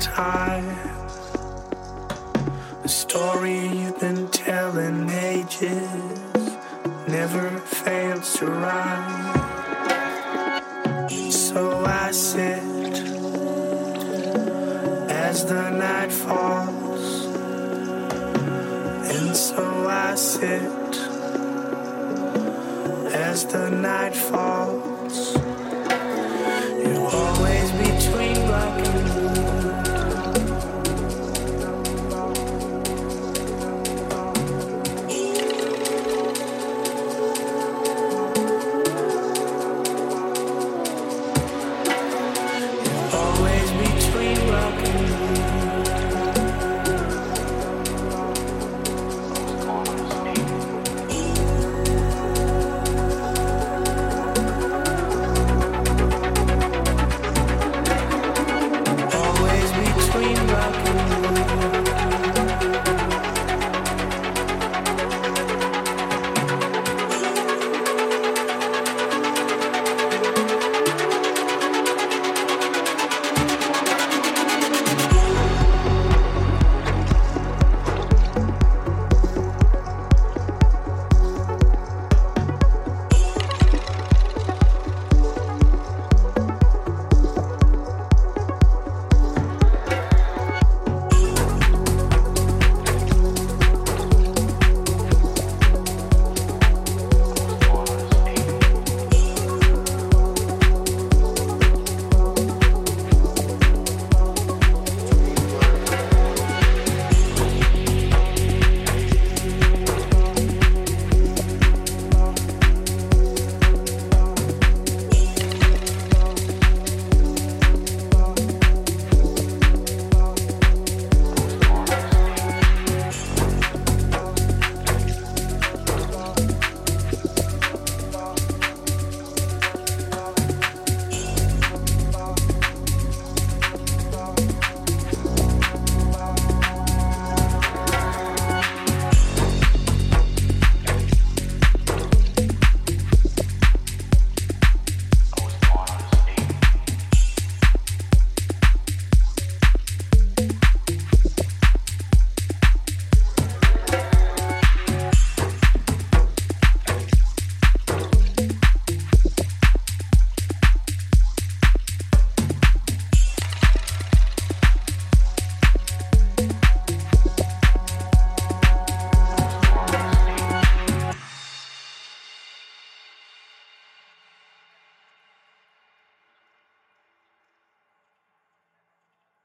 time.